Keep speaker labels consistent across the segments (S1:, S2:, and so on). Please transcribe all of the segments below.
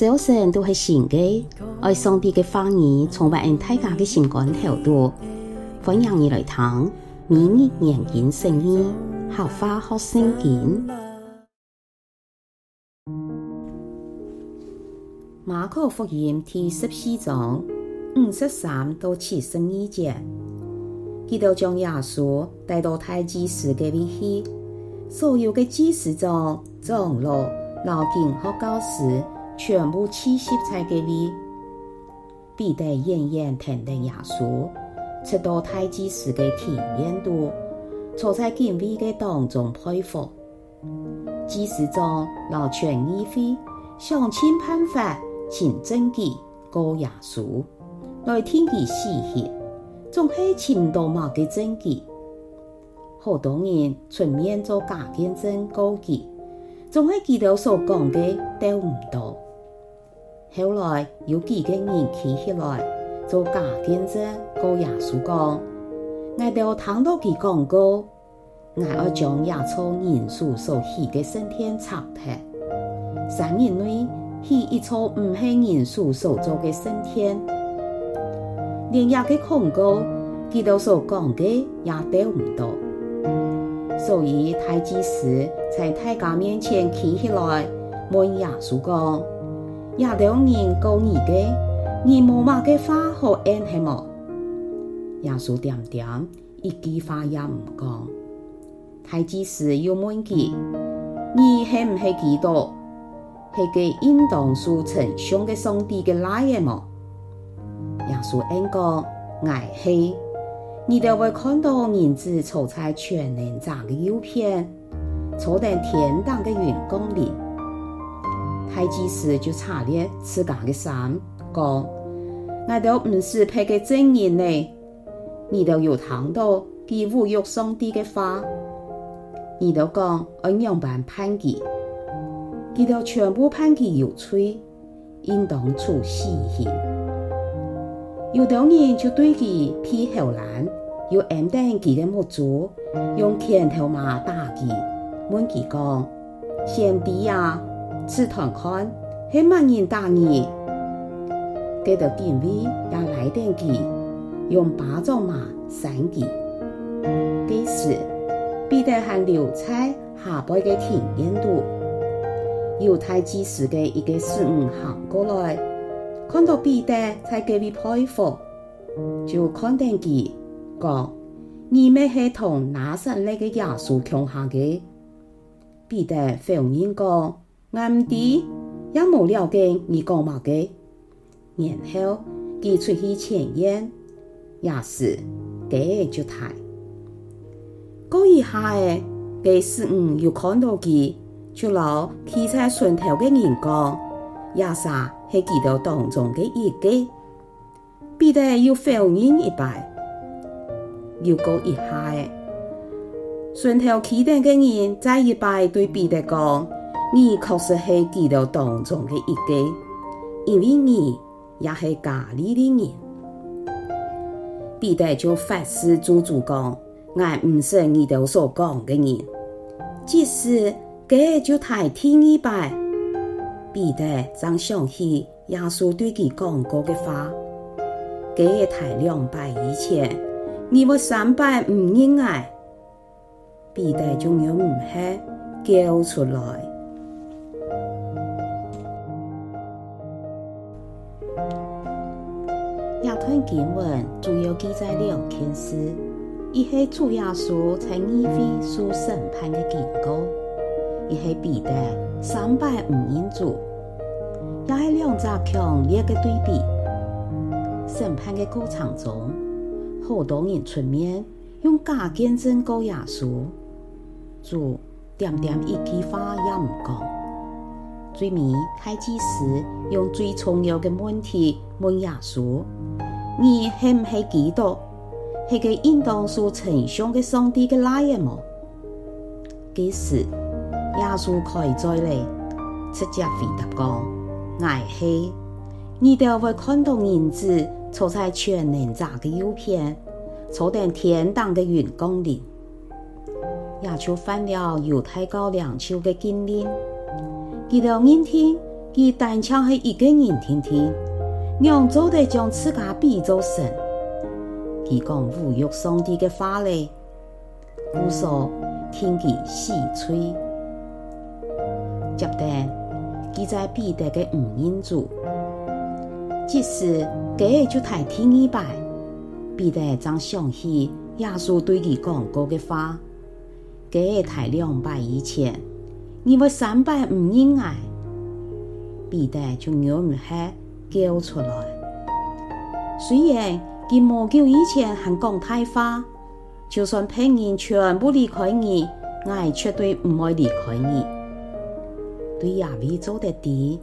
S1: 早晨都是新的，爱上帝的话语充满大家的心肝头度，欢迎你来听每日研经圣经，好花好圣经。马可福音第十四章五十三到七十二节，基督将耶稣带到太祭司嘅位去，所有嘅祭司长、长老、老经和教师。全部气息在隔里，彼得远远听着耶稣，直到大祭司的庭院度，坐在敬畏的当中佩服。祭司长老全议会，想尽办法请证据告耶稣，来听其死刑，总系寻唔到某个证据。好多人出面做假见证高级，总系记得所讲的都唔到。后来有几个人企起来做假见证，告耶稣讲：我都听到佢讲过，我要将耶稣人数所许的升天拆掉。三年内许一座唔系人数所做的升天，连一个控告，佢都所讲的也得唔到。所以大祭司在大家面前企起来问耶稣讲。也两人告你的，你无嘛个话好应系么？耶稣点点，一句话也唔讲。大祭司又问佢：你系唔系基督？系个应当属称颂嘅上帝嘅来嘅么？耶稣应讲：我系。你就会看到人子坐在全能者嘅右边，坐在天堂嘅云光里。大祭司就查了自家的衫，讲：我都唔是配个证人呢。你都有听到佢侮辱上帝的话，你都讲按样办判佢，佢都全部判佢有罪，应当处死刑。有的人就对佢批后拦，又暗登佢的墓主，用拳头嘛打佢，问佢讲：先帝呀！此堂看，系万人大义，给到警卫也来电机，用巴掌嘛扇佢。这时，彼得和留在下辈的庭院度，犹太祭司的一个侍女行过来，看到彼得在隔壁佩服，就看电机，讲：你们系同拿撒勒的耶稣共下的？彼得否认讲。我唔知，也冇了解你讲嘛个。然后佢出去前院，也是给就抬。过一下诶，第四五又看到佢，就老提在船头嘅人讲，也是系基督当中嘅一个。必得要否认一摆，又过一下诶，船头起登嘅人再一摆对彼得讲。你确实系基督当中的一个，因为你也是家里的人。彼得就发誓做主讲，我唔是你哋所讲的人。即使佢就太听一摆，彼得正想起耶稣对佢讲过的话，佢也太两摆以前，你我三摆唔认爱，彼得就又唔系叫出来。经文主要记载两件事：一是主耶稣在议会受审判的警告；一是彼得三摆唔认主，也系两者强烈的对比。审判的过程中，好多人出面用假见证告耶稣，主点点一句话也唔讲。最尾大祭司用最重要的问题问耶稣。你系唔系基督？系个应当属称颂嘅上帝嘅来嘅么？这时耶稣开嘴咧，直接回答讲：爱系。你哋会看到人子坐在全能者嘅右边，坐在天堂嘅云光里。也就犯了犹太教领袖嘅禁令，佢哋认定佢单枪系一个人听听，让做得将自家比作神，佢讲侮辱上帝嘅话咧，无数听佢死吹。接着，佢在彼得嘅唔认主，即使佢就太听一摆，彼得正想起耶稣对佢讲过嘅话，佢太两摆以前，因为三摆唔认爱。彼得就咬唔下叫出来。虽然佢冇叫以前还讲大话，就算别人全部离开你，我绝对唔会离开你。对亚比做得对，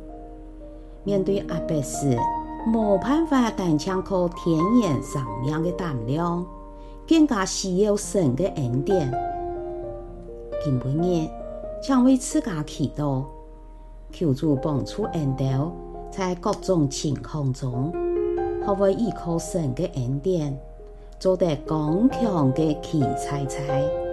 S1: 面对阿伯时，冇办法单枪靠天眼生命嘅胆量，更加需要神嘅恩典。今晡日，将为自家祈祷。求助帮助恩道，在各种情况中，可会依靠神的恩典，做得刚强的奇才才。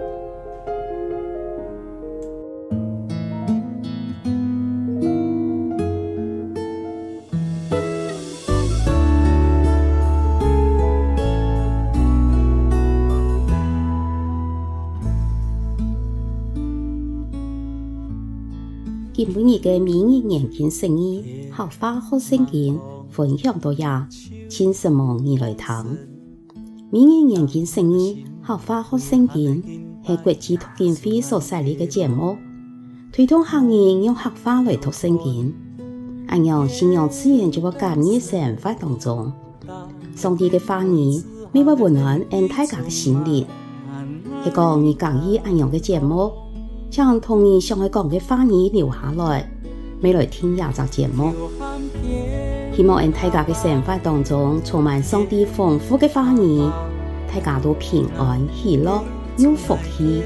S1: 今晡日嘅每日研经圣言，客话学圣经分享到呀，请什么你来听？每日研经圣言，客话学圣经系国际读经会所设立嘅节目，推动客人用客话来读圣经，按样信仰自然就会感染生活当中。上帝嘅话语，每晚温暖俺大家嘅心灵，系个你讲义按样嘅节目。将童年上海讲嘅话语留下来，未来听廿集节目。希望喺大家嘅生活当中充满上帝丰富嘅话语，大家都平安喜乐有福气。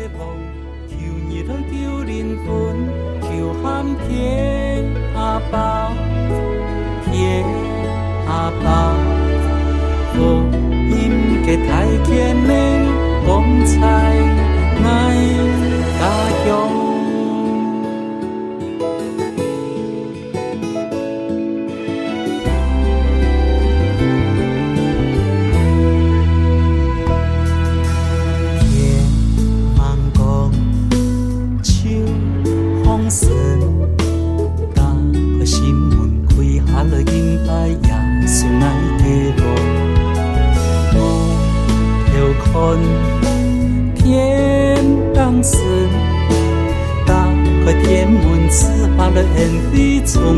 S2: 天当时，打开天门，赐下了恩典，充